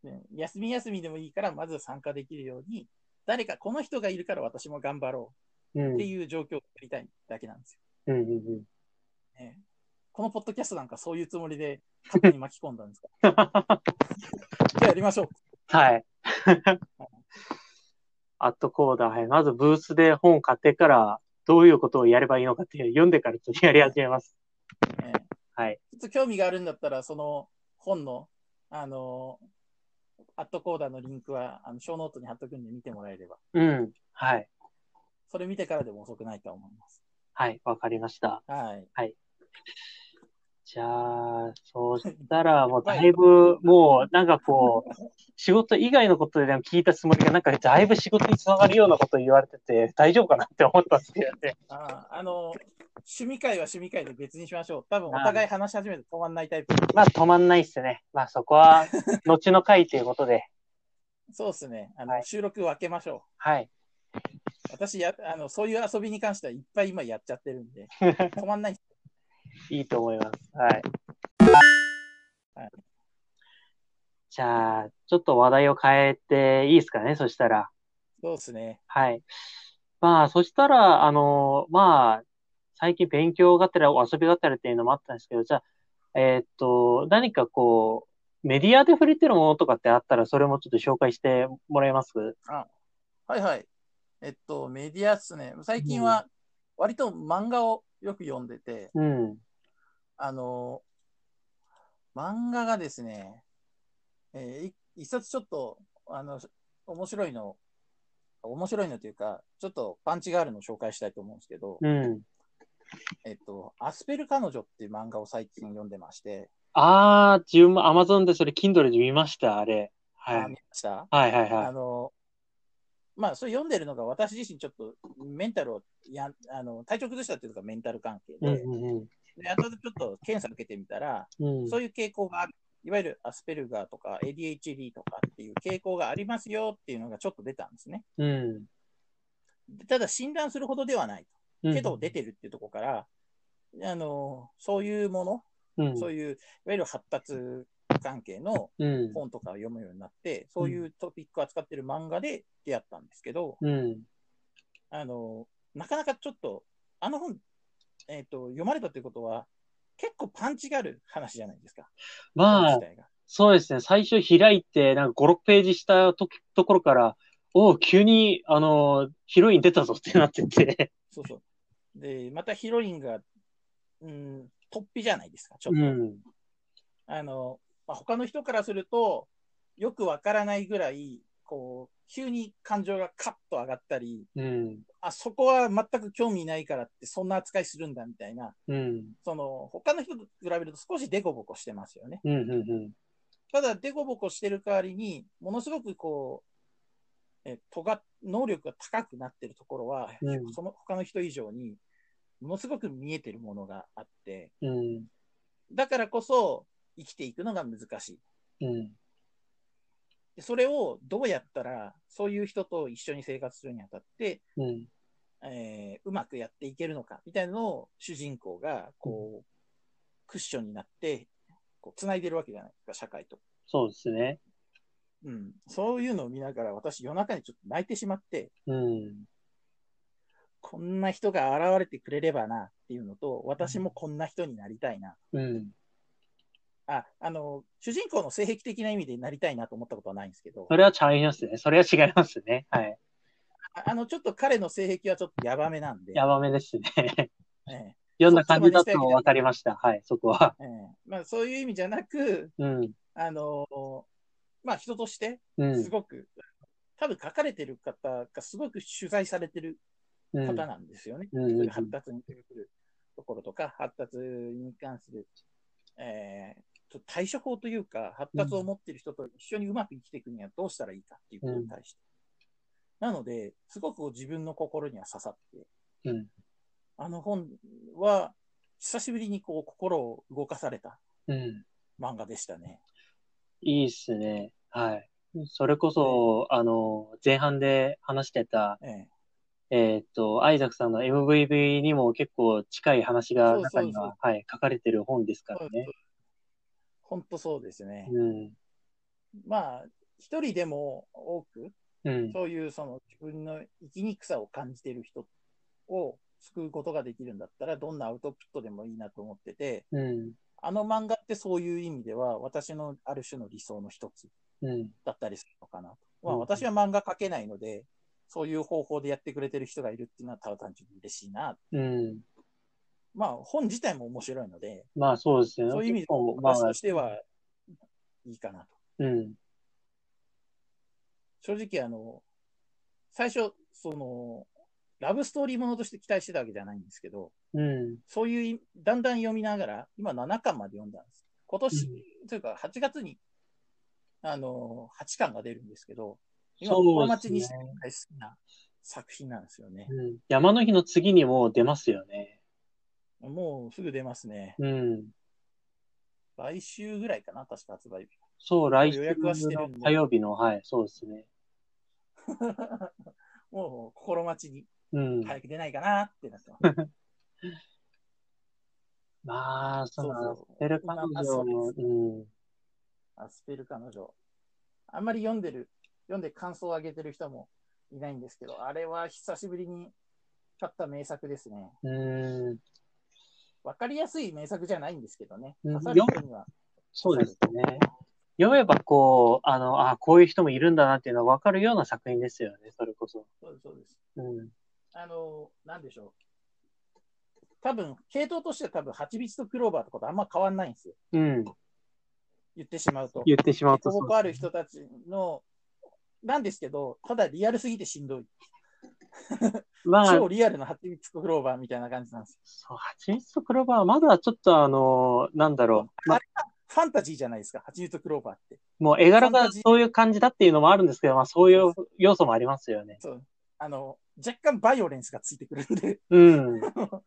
ね休み休みでもいいから、まず参加できるように、誰か、この人がいるから私も頑張ろう。うんっていう状況を作りたいだけなんですよ。うんうんうん。ねこのポッドキャストなんかそういうつもりで勝手に巻き込んだんですか？じゃあやりましょう。はい。アットコーダー、はい。まずブースで本を買ってから、どういうことをやればいいのかっていうのを読んでからちょっとやり始めます。えはい。ちょっと興味があるんだったら、その本の、あの AtCoder のリンクは、あの、ショーノートに貼っとくんで見てもらえれば、うん。はい。それ見てからでも遅くないと思います。はい。わかりました。はい。はい。じゃあ、そうしたら、もうだいぶ、もう、なんかこう、仕事以外のことででも聞いたつもりが、なんかだいぶ仕事につながるようなこと言われてて、大丈夫かなって思ったんですけどね。ああの、趣味会は趣味会で別にしましょう。多分お互い話し始めて止まんないタイプ。まあ、止まんないっすね。まあ、そこは、後の回ということで。そうですね。あの、はい収録分けましょはい。う。私や、あの、そういう遊びに関してはいっぱい今やっちゃってるんで、止まんない。いいと思います。はい。はいじゃあ、ちょっと話題を変えていいですかね、そしたら。そうですね。はい。まあ、そしたら、あの、まあ、最近勉強がてら遊びがてらっていうのもあったんですけど、じゃあ、えーっと、何かこう、メディアで触れてるものとかってあったら、それもちょっと紹介してもらえます？はいはい。えっと、メディアっすね。最近は割と漫画をよく読んでて、うん。あの、漫画がですね、えーい一冊ちょっと、あの、面白いの、面白いのというか、ちょっとパンチがあるのを紹介したいと思うんですけど、うん。えっと、アスペル彼女っていう漫画を最近読んでまして、あー、自分も Amazon でそれ Kindle で見ました、あれ。はい。あ見ました？はいはいはいあ。の、まあ、それ読んでるのが私自身ちょっとメンタルをやあの体調崩したっていうのがメンタル関係うんで、うんで後でちょっと検査受けてみたら、うん。うんそういう傾向がある。いわゆるアスペルガーとか ADHD とかっていう傾向がありますよっていうのがちょっと出たんですね。うん。ただ診断するほどではない。うん。けど出てるっていうところから、あの、そういうもの、うん。そういう、いわゆる発達関係のうん。本とかを読むようになって、そういうトピックを扱ってる漫画で出会ったんですけど、うん。あの、なかなかちょっと、あの本、えっ、と、読まれたということは、結構パンチがある話じゃないですか。まあそうですね。最初開いて、なんか5、6ページしたとところから、おう急に、あの、ヒロイン出たぞってなってて。そうそう。で、またヒロインが、うん、突飛じゃないですか、ちょっと。うん。あの、まあ、他の人からすると、よくわからないぐらい、こう、急に感情がカッと上がったり、うん。あ、そこは全く興味ないからって、そんな扱いするんだみたいな、うん。その、他の人と比べると少しデコボコしてますよね。うん。うん。ただ、デコボコしてる代わりに、ものすごくこう、え、とが、能力が高くなってるところは、うんその他の人以上に、ものすごく見えてるものがあって、うん。だからこそ生きていくのが難しい。うん。でそれをどうやったら、そういう人と一緒に生活するにあたって、うん。えーうまくやっていけるのか、みたいなのを主人公が、こう、クッションになって、こう、繋いでるわけじゃないですか、社会と。そうですね。うん。そういうのを見ながら、私夜中にちょっと泣いてしまって、うん。こんな人が現れてくれればな、っていうのと、私もこんな人になりたいな。うん。あ、あの、主人公の性癖的な意味でなりたいなと思ったことはないんですけど、それは違いますね。それは違いますね。はい。ああの、ちょっと彼の性癖はちょっとヤバめなんで、やばめですね。ええ読んだ感じだと分かりました。はい、そこは。ええまあ、そういう意味じゃなく、うん。あのまあ、人として、うんす。ごく、多分書かれてる方がすごく取材されてるうん。方なんですよね。うんそういう発達に関するところとか、発達に関する、えーと対処法というか、発達を持っている人と一緒にうまく生きていくにはどうしたらいいかっていうことに対して。なので、すごく自分の心には刺さって、うん。あの本は、久しぶりにこう心を動かされたうん。漫画でしたね。いいっすね。はい。それこそ、あの、前半で話してた、えええーっと、アイザクさんの MVV にも結構近い話がそうそうそう中には、はい、書かれてる本ですからね。本当そうですね。うん。まあ、一人でも多く、うん。そういうその自分の生きにくさを感じている人を救うことができるんだったら、どんなアウトプットでもいいなと思ってて、うん。あの漫画ってそういう意味では、私のある種の理想の一つうん。だったりするのかなと。まあ、うん私は漫画描けないので、そういう方法でやってくれてる人がいるっていうのはただ単純に嬉しいな。うん。まあ、本自体も面白いので、まあそうですよね。そういう意味で結構まあ私、としてはいいかなと。うん。正直、あの、最初、その、ラブストーリーものとして期待してたわけじゃないんですけど、うん。そういうい、だんだん読みながら、今7巻まで読んだんです。今年、うんというか8月に、あのー、8巻が出るんですけど、今、そう心ですね待ちにして大好きな作品なんですよね。うん。山の日の次にもう出ますよね。もうすぐ出ますね。うん。来週ぐらいかな、確か発売日。そう、来週の火曜日の、はい、そうですね。もう心待ちにうん。早く出ないかなってなってます。まあ、その、そうそうスペル彼女も、うん。アスペル彼女。あんまり読んでる、読んで感想を上げてる人もいないんですけど、あれは久しぶりに買った名作ですね。うん。わかりやすい名作じゃないんですけどね。うん。そうですね。読めば、こう、あの、あこういう人もいるんだなっていうのがわかるような作品ですよね、それこそ。そうです、そうです。うん。あの、なんでしょう。多分、系統としては多分、蜂蜜とクローバーってことあんま変わんないんですよ。うん。言ってしまうと。言ってしまうとある人たちの、なんですけど、ただリアルすぎてしんどい。まあ、超リアルな蜂蜜とクローバーみたいな感じなんですよ。そう、蜂蜜とクローバーはまだちょっとあの、なんだろう。まあファンタジーじゃないですか、蜂蜜とクローバーって。もう絵柄がそういう感じだっていうのもあるんですけど、まあそういう要素もありますよね。そう。あの、若干バイオレンスがついてくるんで、うん。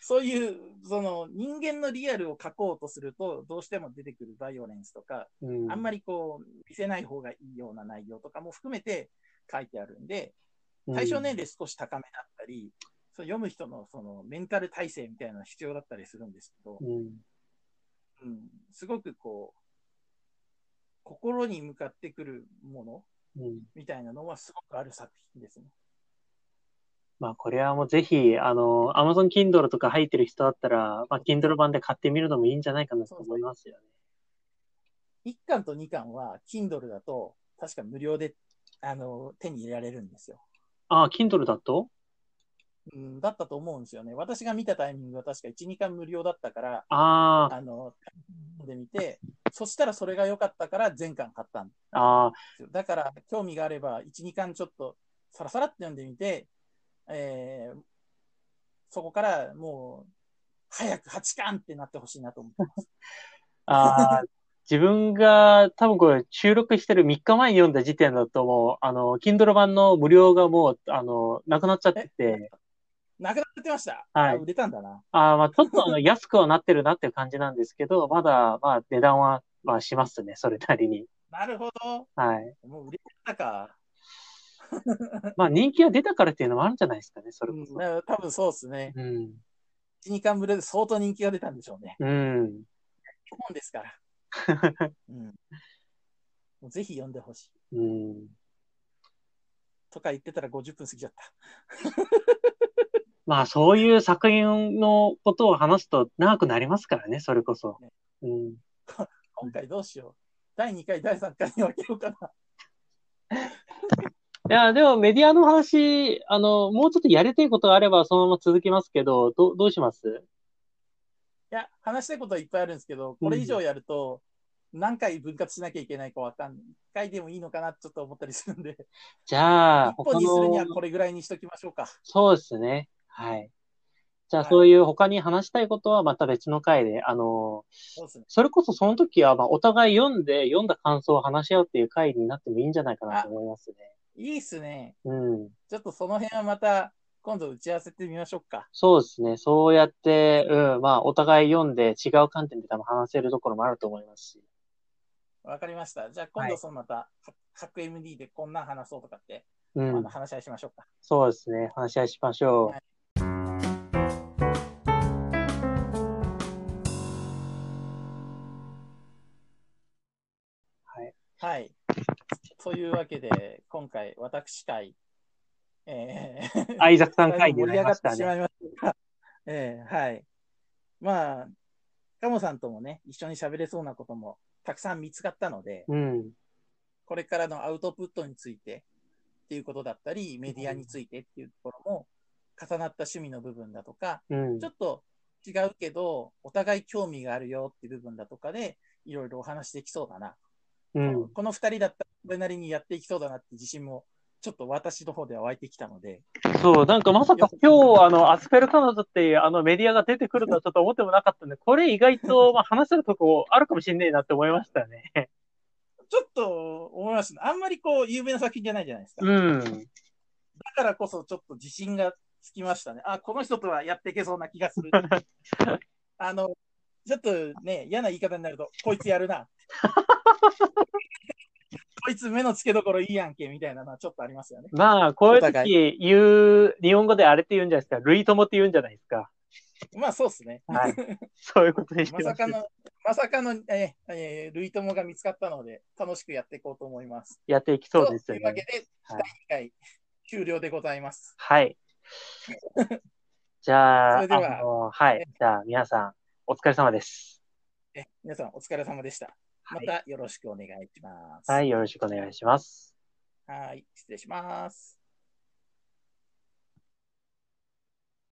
そういう、その人間のリアルを描こうとすると、どうしても出てくるバイオレンスとか、うん。あんまりこう、見せない方がいいような内容とかも含めて書いてあるんで、対象年齢少し高めだったり、そう読む人のそのメンタル体制みたいなのが必要だったりするんですけど、うん。うん、すごくこう、心に向かってくるものうん。みたいなのはすごくある作品ですね。まあこれはもうぜひ、あの、Amazon Kindle とか入ってる人だったら、まあ Kindle 版で買ってみるのもいいんじゃないかなと思いますよね。1巻と2巻は Kindle だと確か無料であの手に入れられるんですよ。ああ、Kindle だと？うん、だったと思うんですよね。私が見たタイミングは確か1、2巻無料だったから、ああ、あの、で見て、そしたらそれが良かったから全巻買ったんであ。だから興味があれば1、2巻ちょっとさらさらって読んでみて、えーそこからもう早く8巻ってなってほしいなと思ってます。ああ、自分が多分これ収録してる3日前に読んだ時点だともう、あの、Kindle 版の無料がもう、あの、なくなっちゃってて、なくなってました？はいあ売れたんだな。ああ、まあちょっとあの、安くはなってるなっていう感じなんですけど、まだ、まあ値段は、まあしますね、それなりに。なるほど。はい。もう売れたか。まあ人気が出たからっていうのもあるんじゃないですかね、それこそ。うん、多分そうですね。うん。1、2巻無料で相当人気が出たんでしょうね。うん。本ですから。うん、ぜひ読んでほしい。うん。とか言ってたら50分過ぎちゃった。まあそういう作品のことを話すと長くなりますからね、それこそ。うん。今回どうしよう。第2回、第3回に分けようかな。いや、でもメディアの話、あの、もうちょっとやりたいことがあればそのまま続きますけど、どう、どうします？いや、話したいことはいっぱいあるんですけど、これ以上やると、何回分割しなきゃいけないかわかんない。1回でもいいのかなちょっと思ったりするんで、じゃあ、1本にするにはのこれぐらいにしときましょうか。そうですね。はい。じゃあ、はいそういう他に話したいことはまた別の回で、あの、そね。それこそその時は、まあ、お互い読んで、読んだ感想を話し合うっていう回になってもいいんじゃないかなと思いますね。いいっすね。うん。ちょっとその辺はまた、今度打ち合わせてみましょうか。そうですね。そうやって、うん、まあ、お互い読んで違う観点で多分話せるところもあると思いますし。わかりました。じゃあ今度そのまた、各 MD でこんなん話そうとかって、うん。話し合いしましょうか。そうですね。話し合いしましょう。はいはい。はい。というわけで、今回、私会、えー、アイザクさん会 盛り上がになりましたね。ってしまいましたが、えーはい。まあ、カモさんともね、一緒に喋れそうなこともたくさん見つかったので、うん。これからのアウトプットについてっていうことだったり、メディアについてっていうところも、重なった趣味の部分だとか、うんちょ。っと違うけど、お互い興味があるよっていう部分だとかで、いろいろお話できそうだな。うん。この二人だったら、それなりにやっていきそうだなって自信もちょっと私の方では湧いてきたので、そう、なんかまさか今日、あの、アスペル彼女っていうあのメディアが出てくるとはちょっと思ってもなかったんで、これ意外と、まあ、話せるとこあるかもしんねえなって思いましたね。ちょっと思いますね。あんまりこう、有名な作品じゃないじゃないですか。うん。だからこそちょっと自信がつきましたね。あ、この人とはやっていけそうな気がする。あの、ちょっとね、嫌な言い方になると、こいつやるな。こいつ目の付けどころいいやんけ、みたいなのはちょっとありますよね。まあ、こういう時言う、日本語であれって言うんじゃないですか。類友って言うんじゃないですか。まあそうですね。はい。そういうことにしてますまさかの、まさかの、えーえー、類友が見つかったので、楽しくやっていこうと思います。やっていきそうですよねというわけ。で、はい第2回終了でございます。はい。じゃあ、それでははい。じゃあ、皆さん、お疲れ様です。え皆さんお疲れ様でした。まはい。たよろしくお願いします。はい、よろしくお願いします。はい、失礼します。